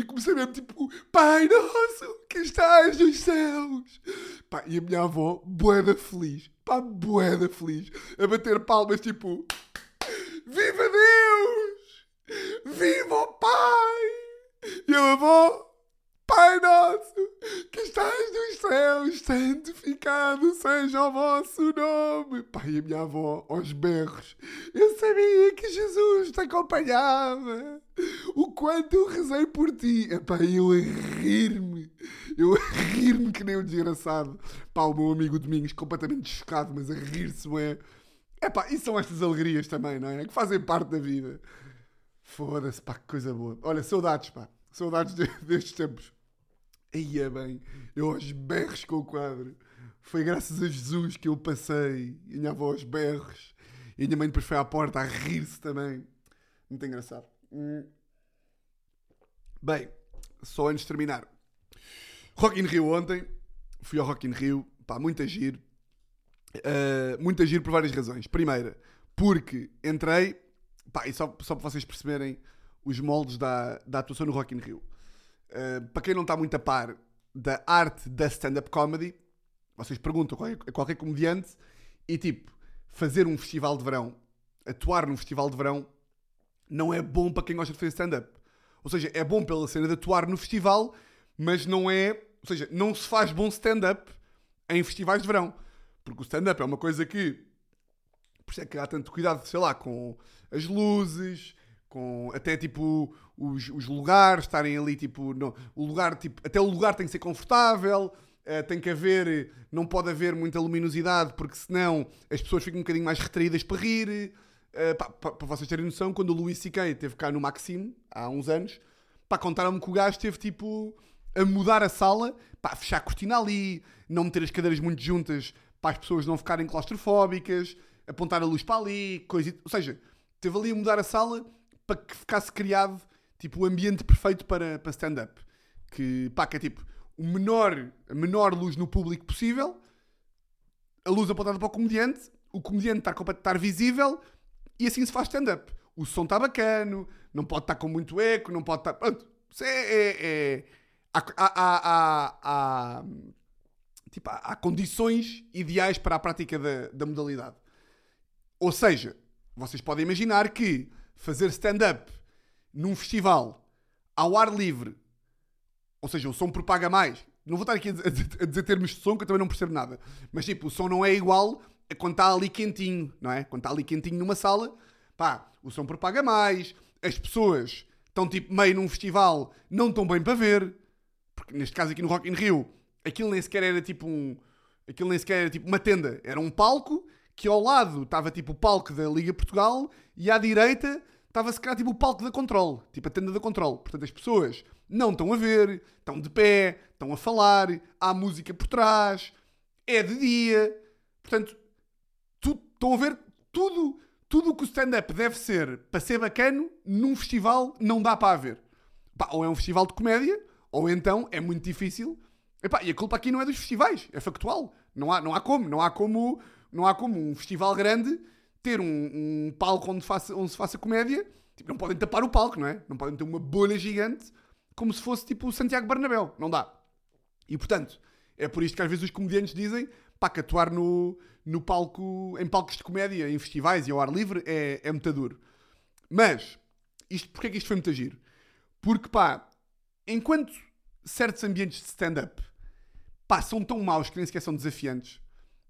E comecei mesmo tipo, Pai nosso que estás nos céus. Pá, e a minha avó, boeda feliz, pá, boeda feliz, a bater palmas tipo, Viva Deus! Viva o Pai! E a avó, Pai nosso, que estás nos céus, santificado seja o vosso nome. Pai, a minha avó, aos berros, eu sabia que Jesus te acompanhava. O quanto eu rezei por ti. Epá, eu a rir-me, eu a rir-me que nem um desgraçado. Pá, o meu amigo Domingos, completamente chocado, mas a rir-se, é. Epá, e são estas alegrias também, não é? Que fazem parte da vida. Foda-se, pá, que coisa boa. Olha, saudades, pá. Saudades destes tempos. Aí é bem, eu aos berros com o quadro. Foi graças a Jesus que eu passei. E minha avó aos berros. E a minha mãe depois foi à porta a rir-se também. Muito engraçado. Hum. Bem, só antes de terminar. Rock in Rio ontem. Fui ao Rock in Rio. Pá, muito agir. Uh, muito agir por várias razões. Primeira, porque entrei. Pá, e só, só para vocês perceberem os moldes da, da atuação no Rock in Rio. Uh, para quem não está muito a par da arte da stand-up comedy, vocês perguntam a qualquer, a qualquer comediante e tipo, fazer um festival de verão, atuar num festival de verão, não é bom para quem gosta de fazer stand-up. Ou seja, é bom pela cena de atuar no festival, mas não é. Ou seja, não se faz bom stand-up em festivais de verão. Porque o stand-up é uma coisa que. Por isso é que há tanto cuidado, sei lá, com as luzes, com até tipo os, os lugares estarem ali tipo no, o lugar tipo até o lugar tem que ser confortável uh, tem que haver não pode haver muita luminosidade porque senão as pessoas ficam um bocadinho mais retraídas para rir uh, para vocês terem noção quando o Luís C.K. esteve cá no Maxime há uns anos pá, contaram-me que o gajo esteve tipo a mudar a sala pá, fechar a cortina ali não meter as cadeiras muito juntas para as pessoas não ficarem claustrofóbicas apontar a luz para ali coisa ou seja teve ali a mudar a sala para que ficasse criado tipo o ambiente perfeito para, para stand-up. Que pá, que é tipo o menor, a menor luz no público possível, a luz apontada para o comediante, o comediante estar, estar visível e assim se faz stand-up. O som está bacano, não pode estar com muito eco, não pode estar. Pronto, é, é, é... Há, há, há, há, tipo, há, condições ideais para a prática da, da modalidade. Ou seja, vocês podem imaginar que fazer stand-up num festival ao ar livre, ou seja, o som propaga mais. Não vou estar aqui a dizer, a dizer termos de som que eu também não percebo nada. Mas tipo, o som não é igual a quando está ali quentinho, não é? Quando está ali quentinho numa sala, pá, o som propaga mais, as pessoas estão tipo meio num festival, não estão bem para ver, porque neste caso aqui no Rock in Rio, aquilo nem sequer era tipo um. Aquilo nem sequer era tipo uma tenda, era um palco que ao lado estava tipo o palco da Liga Portugal e à direita estava se calhar tipo o palco da Control, tipo a tenda da Control. Portanto, as pessoas não estão a ver, estão de pé, estão a falar, há música por trás, é de dia. Portanto, estão a ver tudo, tudo o que o stand-up deve ser para ser bacano num festival não dá para haver. Pá, ou é um festival de comédia, ou então é muito difícil. Epá, e a culpa aqui não é dos festivais, é factual. Não há, não há como, não há como, não há como um festival grande ter um, um palco onde, faça, onde se faça comédia. Tipo, não podem tapar o palco, não é? Não podem ter uma bolha gigante como se fosse tipo o Santiago Bernabéu. Não dá. E portanto, é por isto que às vezes os comediantes dizem pá, que atuar no, no palco, em palcos de comédia, em festivais e ao ar livre é, é muito duro. Mas, isto, porquê é que isto foi muito giro? Porque pá, enquanto certos ambientes de stand-up pá, são tão maus que nem sequer são desafiantes,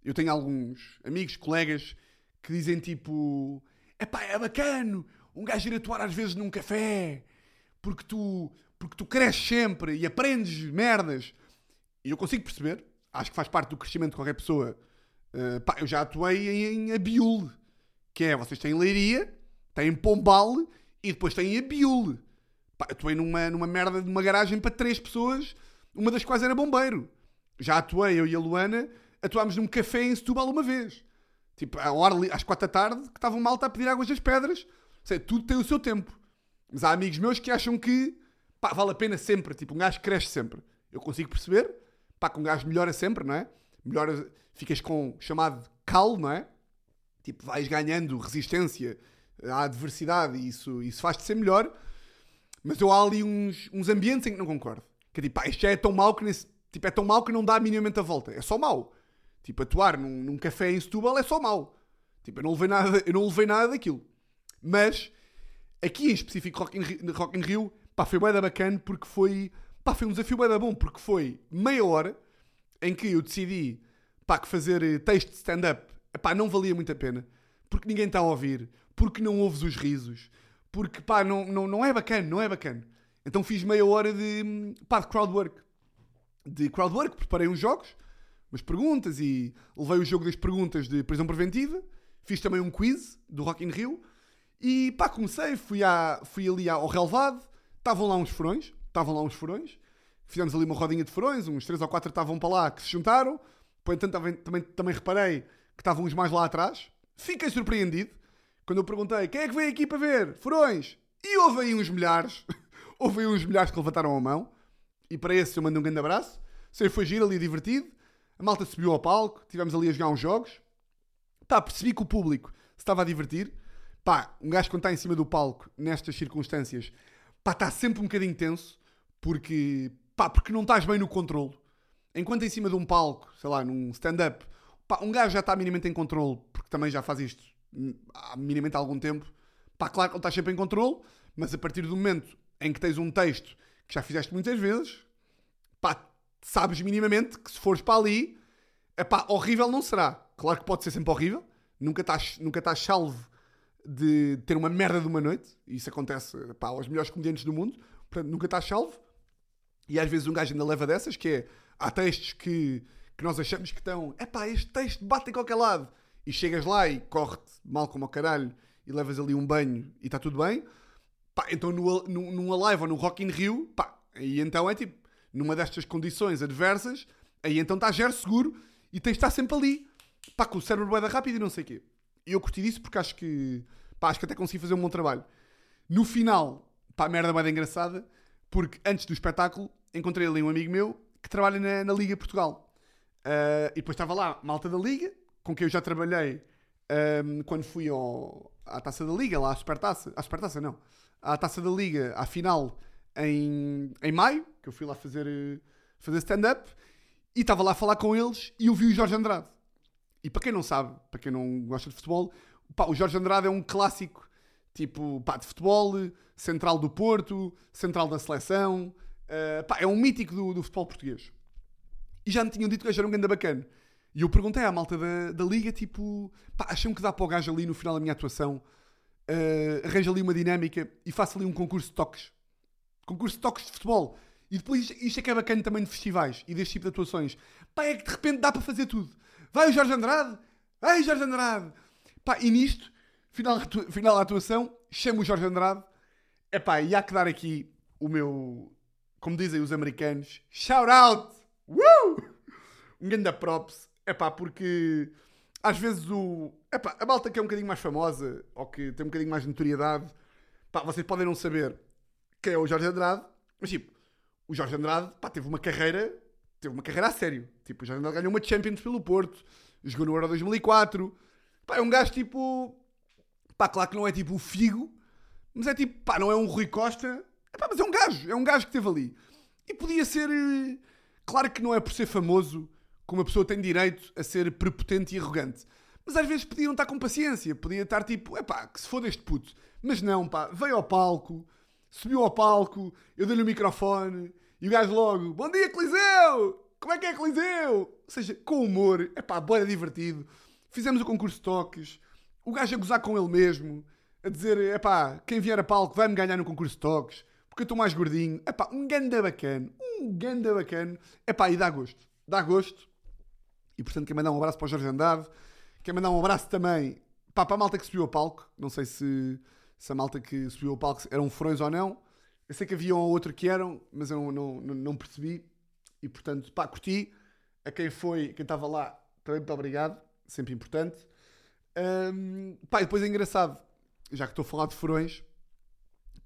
eu tenho alguns amigos, colegas que dizem tipo: é pá, é bacano um gajo ir atuar às vezes num café porque tu, porque tu cresces sempre e aprendes merdas. E eu consigo perceber, acho que faz parte do crescimento de qualquer pessoa. Uh, pá, eu já atuei em, em Abiul, que é vocês têm Leiria, têm Pombal e depois têm Abiul. Pá, atuei numa, numa merda de uma garagem para três pessoas, uma das quais era bombeiro. Já atuei, eu e a Luana, atuámos num café em Setúbal uma vez. Tipo, às quatro da tarde, que estavam malta a pedir águas das pedras. Sei, tudo tem o seu tempo. Mas há amigos meus que acham que pá, vale a pena sempre. Tipo, um gajo cresce sempre. Eu consigo perceber. Pá, que um gajo melhora sempre, não é? Melhora, ficas com chamado cal, não é? Tipo, vais ganhando resistência à adversidade e isso, isso faz-te ser melhor. Mas eu há ali uns, uns ambientes em que não concordo. Que é tipo, pá, isto já é tão mau que, nesse, tipo, é tão mau que não dá minimamente a volta. É só mau. Tipo, atuar num, num café em Setúbal é só mau. Tipo, eu não levei nada, eu não levei nada daquilo. Mas, aqui em específico, Rock in, Rock in Rio, pá, foi bué da bacana porque foi, pá, foi um desafio bué da bom, porque foi meia hora em que eu decidi, pá, que fazer eh, texto de stand-up, pá, não valia muito a pena. Porque ninguém está a ouvir, porque não ouves os risos, porque, pá, não, não, não é bacana, não é bacana. Então fiz meia hora de, pá, de crowdwork. De crowdwork, preparei uns jogos, umas perguntas e levei o jogo das perguntas de prisão preventiva. Fiz também um quiz do Rock in Rio. E pá, comecei, fui, à, fui ali ao relevado, estavam lá uns furões, estavam lá uns furões. Fizemos ali uma rodinha de furões, uns três ou quatro estavam para lá que se juntaram. Depois, então, também, também, também reparei que estavam uns mais lá atrás. Fiquei surpreendido quando eu perguntei quem é que veio aqui para ver? Furões! E houve aí uns milhares, houve aí uns milhares que levantaram a mão. E para esse eu mando um grande abraço. Sei, foi giro ali, divertido. A malta subiu ao palco, tivemos ali a jogar uns jogos. Pá, percebi que o público se estava a divertir. Pá, um gajo quando está em cima do palco, nestas circunstâncias, pá, está sempre um bocadinho tenso, porque, pá, porque não estás bem no controle. Enquanto em cima de um palco, sei lá, num stand-up, pá, um gajo já está minimamente em controle, porque também já faz isto há minimamente algum tempo. Pá, claro que ele está sempre em controle, mas a partir do momento em que tens um texto que já fizeste muitas vezes, pá, sabes minimamente que se fores para ali, epá, horrível não será. Claro que pode ser sempre horrível, nunca estás, nunca estás salvo de ter uma merda de uma noite, e isso acontece epá, aos melhores comediantes do mundo, portanto nunca estás salvo. E às vezes um gajo ainda leva dessas, que é, há textos que, que nós achamos que estão, epá, este texto bate em qualquer lado, e chegas lá e corre-te mal como ao caralho, e levas ali um banho e está tudo bem. Pá, então no, no, numa live ou no Rock in Rio, pá, aí então é tipo, numa destas condições adversas, aí então estás gero seguro e tens de estar sempre ali, pá, com o cérebro boeda rápido e não sei o quê. E eu curti disso porque acho que, pá, acho que até consegui fazer um bom trabalho. No final, pá, merda mais engraçada, porque antes do espetáculo encontrei ali um amigo meu que trabalha na, na Liga Portugal. Uh, e depois estava lá, malta da Liga, com quem eu já trabalhei um, quando fui ao, à Taça da Liga, lá à Supertaça, à Supertaça não, à Taça da Liga, à final, em, em maio, que eu fui lá fazer, eh, fazer stand-up, e estava lá a falar com eles e eu vi o Jorge Andrade. E para quem não sabe, para quem não gosta de futebol, pá, o Jorge Andrade é um clássico, tipo, pá, de futebol, central do Porto, central da seleção, uh, pá, é um mítico do, do, futebol português. E já me tinham dito que o gajo era um ganda bacana. E eu perguntei à malta da, da liga, tipo, pá, acham que dá para o gajo ali no final da minha atuação, uh, arranja ali uma dinâmica e faça ali um concurso de toques. Concurso de toques de futebol. E depois, isto é que é bacana também de festivais e deste tipo de atuações. Pá, é que de repente dá para fazer tudo. Vai o Jorge Andrade, vai Jorge Andrade. Pá, e nisto, final, final da atuação, chamo o Jorge Andrade. É pá, e há que dar aqui o meu, como dizem os americanos, shout out! Uh! Um grande props. É pá, porque às vezes o. Epá, a malta que é um bocadinho mais famosa ou que tem um bocadinho mais de notoriedade, pá, vocês podem não saber quem é o Jorge Andrade, mas tipo, o Jorge Andrade pá, teve uma carreira, teve uma carreira a sério. Tipo, o Jorge Andrade ganhou uma Champions pelo Porto, jogou no Euro 2004. Pá, é um gajo tipo. Pá, claro que não é tipo o Figo, mas é tipo, pá, não é um Rui Costa, pá, mas é um gajo, é um gajo que esteve ali. E podia ser. Eh, claro que não é por ser famoso que uma pessoa tem direito a ser prepotente e arrogante. Mas às vezes podiam estar com paciência, podia estar tipo, é pá, que se foda este puto. Mas não, pá, veio ao palco, subiu ao palco, eu dei-lhe o microfone e o gajo logo, bom dia Coliseu! Como é que é Coliseu? Ou seja, com humor, é pá, boa divertido. Fizemos o concurso de toques, o gajo a gozar com ele mesmo, a dizer, é pá, quem vier a palco vai-me ganhar no concurso de toques, porque eu estou mais gordinho. É pá, um ganda bacana, um ganda bacana. É pá, e dá gosto, dá gosto. E portanto, quer mandar um abraço para o Jorge Andade, quer mandar um abraço também pá, para a malta que subiu ao palco. Não sei se, se a malta que subiu ao palco eram furões ou não. Eu sei que havia um ou outro que eram, mas eu não, não, não percebi. E portanto, pá, curti. A quem foi, quem estava lá, também muito obrigado. Sempre importante. Um, pá, e depois é engraçado, já que estou a falar de furões,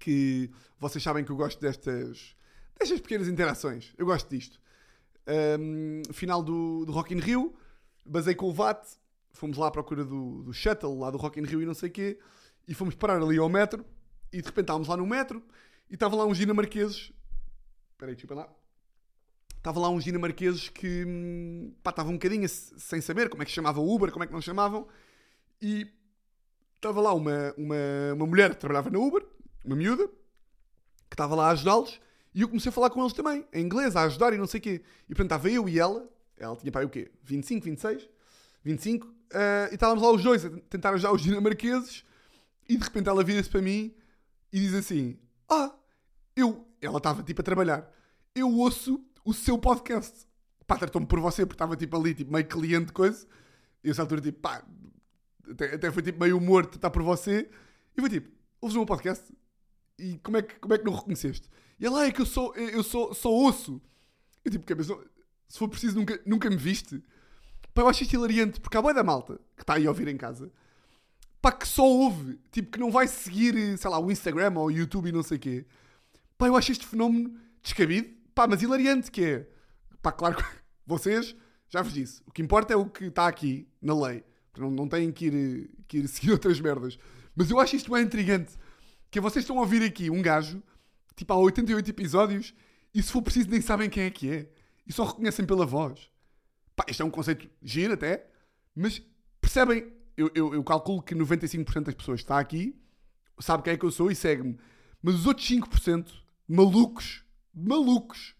que vocês sabem que eu gosto destas, destas pequenas interações. Eu gosto disto. Um, final do, do Rock in Rio, basei com o VAT, fomos lá à procura do, do shuttle, lá do Rock in Rio e não sei o quê, e fomos parar ali ao metro, e de repente estávamos lá no metro, e estavam lá uns dinamarqueses, espera aí, lá, estavam lá uns dinamarqueses que, hum, pá, estavam um bocadinho sem saber como é que chamava Uber, como é que não chamavam, e estava lá uma, uma, uma mulher que trabalhava na Uber, uma miúda, que estava lá a ajudá-los, e eu comecei a falar com eles também, em inglês, a ajudar e não sei o quê. E portanto estava eu e ela, ela tinha pai o quê? 25, 26? 25? Uh, e estávamos lá os dois a tentar ajudar os dinamarqueses, e de repente ela vira-se para mim e diz assim: Ah, eu. Ela estava tipo a trabalhar. Eu ouço o seu podcast. Pá, tratou-me por você, porque estava tipo ali, tipo meio cliente coisa. E essa altura, tipo, pá, até, até foi tipo meio humor estar por você. E foi tipo, ouves o meu podcast? E como é que, como é que não reconheceste? E ela, ah, é que eu sou, eu sou, sou osso. Eu tipo, que se for preciso, nunca, nunca me viste. Pá, eu acho isto hilariante, porque há boia da malta que está aí a ouvir em casa, pá, que só ouve, tipo, que não vai seguir, sei lá, o Instagram ou o YouTube e não sei o quê. Pá, eu acho este fenómeno descabido, pá, mas hilariante, que é, pá, claro que vocês, já vos disse, o que importa é o que está aqui, na lei. Não, não têm que ir, que ir seguir outras merdas. Mas eu acho isto bem intrigante, que vocês estão a ouvir aqui um gajo tipo há 88 episódios e se for preciso nem sabem quem é que é e só reconhecem pela voz. Pá, isto é um conceito giro até, mas percebem, eu, eu, eu calculo que 95% das pessoas que está aqui sabe quem é que eu sou e segue-me. Mas os outros 5%, malucos, malucos,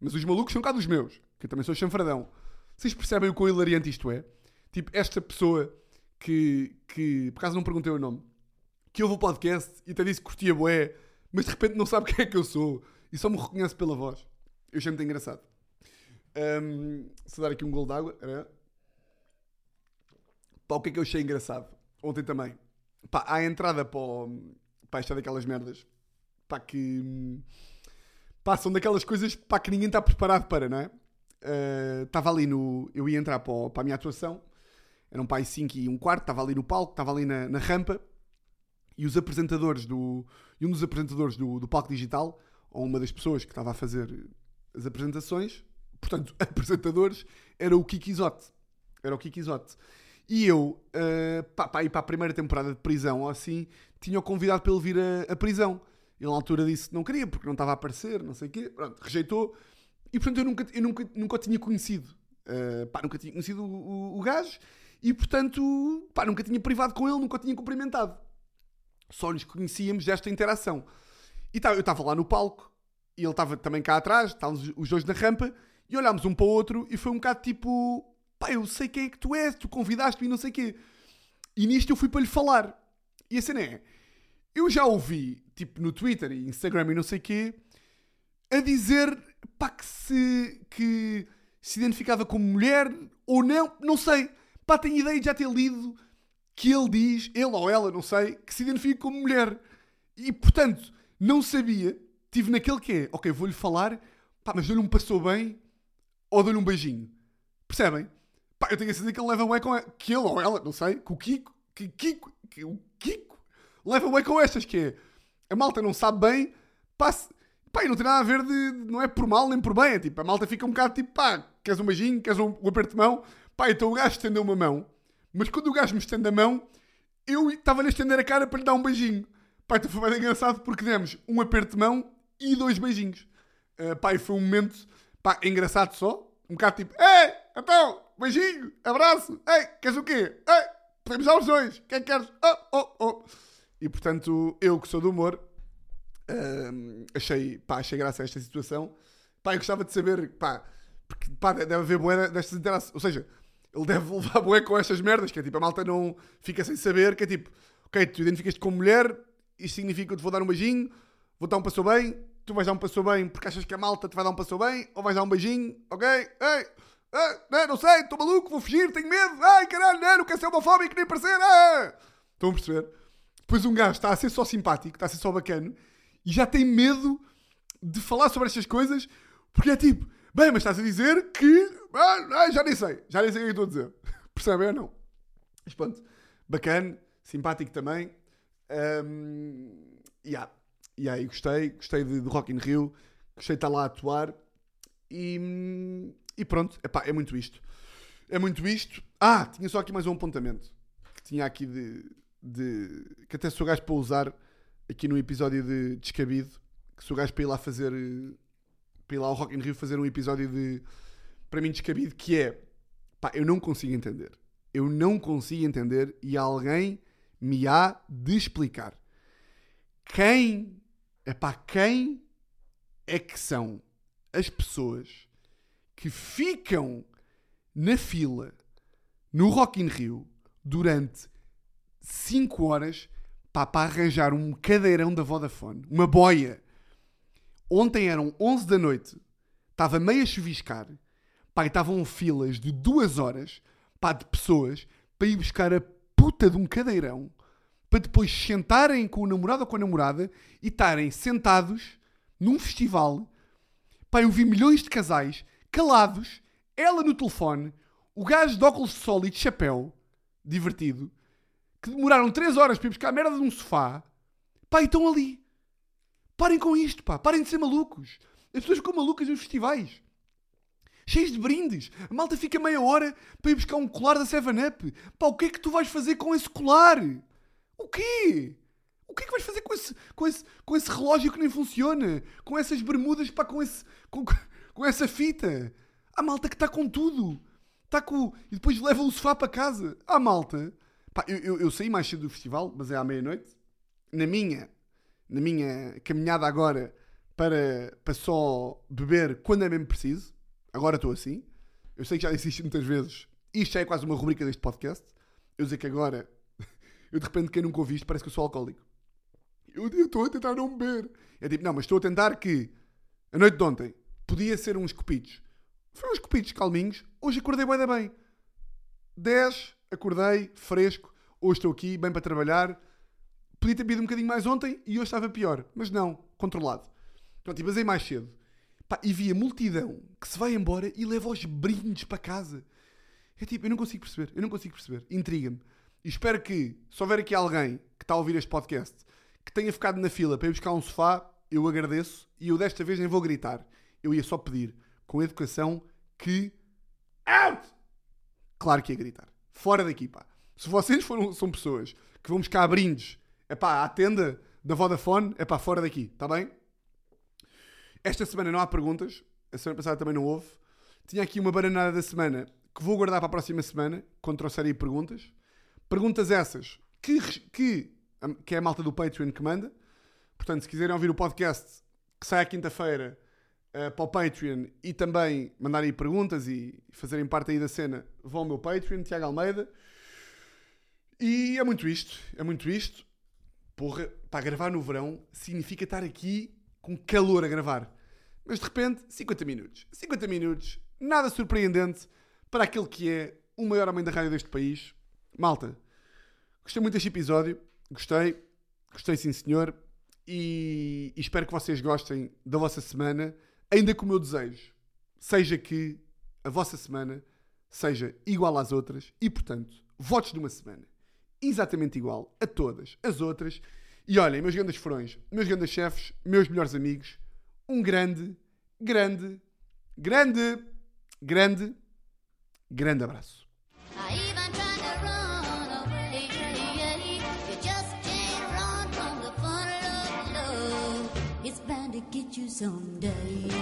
mas os malucos são cá dos meus, que eu também sou chanfradão. Vocês percebem o quão hilariante isto é? Tipo, esta pessoa que, que por acaso não perguntei o nome, que ouve o podcast e até disse que curtia boé mas de repente não sabe quem é que eu sou e só me reconhece pela voz. Eu achei muito engraçado. Um, se dar aqui um gol d'água, era. Pá, o que é que eu achei engraçado? Ontem também. Pá, a entrada para, o, esta daquelas merdas. Pá, que. Pá, são daquelas coisas pá, que ninguém está preparado para, não é? Estava uh, ali no. Eu ia entrar para, o, para a minha atuação. Era um pai 5 e um quarto. Estava ali no palco, estava ali na, na rampa e os apresentadores do. E um dos apresentadores do, do palco digital, ou uma das pessoas que estava a fazer as apresentações, portanto, apresentadores, era o Kiki Isote. Era o Kiki Isote. E eu, uh, pá, pá, ir para a primeira temporada de prisão ou assim, tinha o convidado para ele vir a, a, prisão. Ele na altura disse que não queria, porque não estava a aparecer, não sei o quê. Pronto, rejeitou. E portanto eu nunca, eu nunca, nunca o tinha conhecido. Uh, pá, nunca tinha conhecido o, o, o gajo. e portanto, pá, nunca tinha privado com ele, nunca o tinha cumprimentado. Só nos conhecíamos desta interação. E tá, eu estava lá no palco, e ele estava também cá atrás, estávamos os dois na rampa, e olhámos um para o outro, e foi um bocado tipo, pá, eu sei quem é que tu és, tu convidaste-me e não sei o quê. E nisto eu fui para lhe falar. E a cena é, eu já ouvi, tipo, no Twitter e Instagram e não sei o quê, a dizer, pá, que se, que se identificava como mulher ou não, não sei. Pá, tenho ideia de já ter lido que ele diz, ele ou ela, não sei, que se identifica como mulher. E, portanto, não sabia, tive naquele que é, ok, vou-lhe falar, pá, mas dou-lhe um passou bem ou dou-lhe um beijinho. Percebem? Pá, eu tenho a certeza que ele leva bem com ela, que ele ou ela, não sei, que o Kiko, que Kiko, que o Kiko leva bem com estas, que é, a malta não sabe bem, se- pá, e não tem nada a ver de, não é por mal nem por bem, é tipo, a malta fica um bocado tipo, pá, queres um beijinho, queres um, um aperto de mão, pá, então o gajo estendeu uma mão, mas quando o gajo me estende a mão, eu estava-lhe a estender a cara para lhe dar um beijinho. Pá, então foi bem engraçado porque demos um aperto de mão e dois beijinhos. Uh, pá, e foi um momento, pá, engraçado só. Um bocado tipo, ei, então, beijinho, abraço, ei, queres o quê? Ei, podemos dar os dois, o que é que queres? Oh, oh, oh. E portanto, eu que sou do humor, hum, achei, pá, achei graça a esta situação. Pá, eu gostava de saber, pá, porque pá, deve haver boé destas interações. Ou seja, ele deve levar boé com estas merdas, que é tipo, a malta não fica sem saber, que é tipo, ok, tu identificas-te como mulher, isto significa que eu te vou dar um beijinho, vou dar um passou bem, tu vais dar um passou bem porque achas que a malta te vai dar um passou bem, ou vais dar um beijinho, ok? Ei, ei, não, sei, estou maluco, vou fugir, tenho medo, ai caralho, não, não quero ser homofóbico nem parecer, ah! Estão a perceber? Depois um gajo está a ser só simpático, está a ser só bacana, e já tem medo de falar sobre estas coisas, porque é tipo, bem, mas estás a dizer que. Ah, ah, já nem sei, já nem sei o que estou a dizer. Percebem ou não? Mas pronto, bacana, simpático também. Um, yeah. E aí gostei, gostei de, de Rock in Rio, gostei de estar lá a atuar e, e pronto, Epá, é muito isto. É muito isto. Ah, tinha só aqui mais um apontamento que tinha aqui de, de que até sou gajo para usar aqui no episódio de Descabido, que sou gajo para ir lá fazer para ir lá ao Rock in Rio fazer um episódio de para mim descabido que é pá, eu não consigo entender. Eu não consigo entender e alguém me há de explicar. Quem, epá, quem é que são as pessoas que ficam na fila no Rock in Rio durante 5 horas para arranjar um cadeirão da Vodafone, uma boia. Ontem eram 11 da noite, estava meio a chuviscar, pá, estavam filas de 2 horas pá, de pessoas para ir buscar a puta de um cadeirão para depois sentarem com o namorado ou com a namorada e estarem sentados num festival. Pá, eu vi milhões de casais calados, ela no telefone, o gajo de óculos de sol e de chapéu, divertido, que demoraram 3 horas para ir buscar a merda de um sofá. Pá, e estão ali. Parem com isto, pá. Parem de ser malucos. As pessoas ficam malucas nos festivais. Cheios de brindes. A malta fica meia hora para ir buscar um colar da 7-Up. Pá, o que é que tu vais fazer com esse colar? O quê? O que é que vais fazer com esse, com esse, com esse relógio que nem funciona? Com essas bermudas, pá, com, esse, com, com essa fita? Há malta que está com tudo. Está com... E depois leva o sofá para casa. Há malta. Pá, eu, eu, eu saí mais cedo do festival, mas é à meia-noite. Na minha, na minha caminhada agora para, para só beber quando é mesmo preciso. Agora estou assim. Eu sei que já disse isto muitas vezes. Isto já é quase uma rubrica deste podcast. Eu dizer que agora, eu de repente, quem nunca ouvi isto, parece que eu sou alcoólico. Eu estou a tentar não beber. É tipo, não, mas estou a tentar que a noite de ontem podia ser uns copitos. Foram uns copitos calminhos. Hoje acordei bem bem. 10, acordei, fresco. Hoje estou aqui, bem para trabalhar. Podia ter bebido um bocadinho mais ontem e hoje estava pior. Mas não, controlado. Pronto, e basei mais cedo. Pá, e vi a multidão que se vai embora e leva os brindes para casa. É tipo, eu não consigo perceber. Eu não consigo perceber. Intriga-me. E espero que, se houver aqui alguém que está a ouvir este podcast que tenha ficado na fila para ir buscar um sofá, eu agradeço e eu desta vez nem vou gritar. Eu ia só pedir, com educação, que. Out! Claro que ia gritar. Fora daqui, pá. Se vocês foram, são pessoas que vão buscar brindes, é pá, à tenda da Vodafone, é pá, fora daqui, está bem? Esta semana não há perguntas. A semana passada também não houve. Tinha aqui uma bananada da semana que vou guardar para a próxima semana, quando trouxer aí perguntas. Perguntas essas que, que, que é a malta do Patreon que manda. Portanto, se quiserem ouvir o podcast que sai à quinta-feira uh, para o Patreon e também mandarem perguntas e fazerem parte aí da cena, vão ao meu Patreon, Tiago Almeida. E é muito isto, é muito isto. Porra, para gravar no verão significa estar aqui com calor a gravar. Mas de repente, 50 minutos. 50 minutos, nada surpreendente para aquele que é o maior homem da rádio deste país. Malta, gostei muito deste episódio. Gostei, gostei sim senhor. E espero que vocês gostem da vossa semana. Ainda que o meu desejo seja que a vossa semana seja igual às outras e, portanto, votos de uma semana exatamente igual a todas as outras. E olhem, meus grandes furões, meus grandes chefes, meus melhores amigos, um grande, grande, grande, grande, grande abraço. I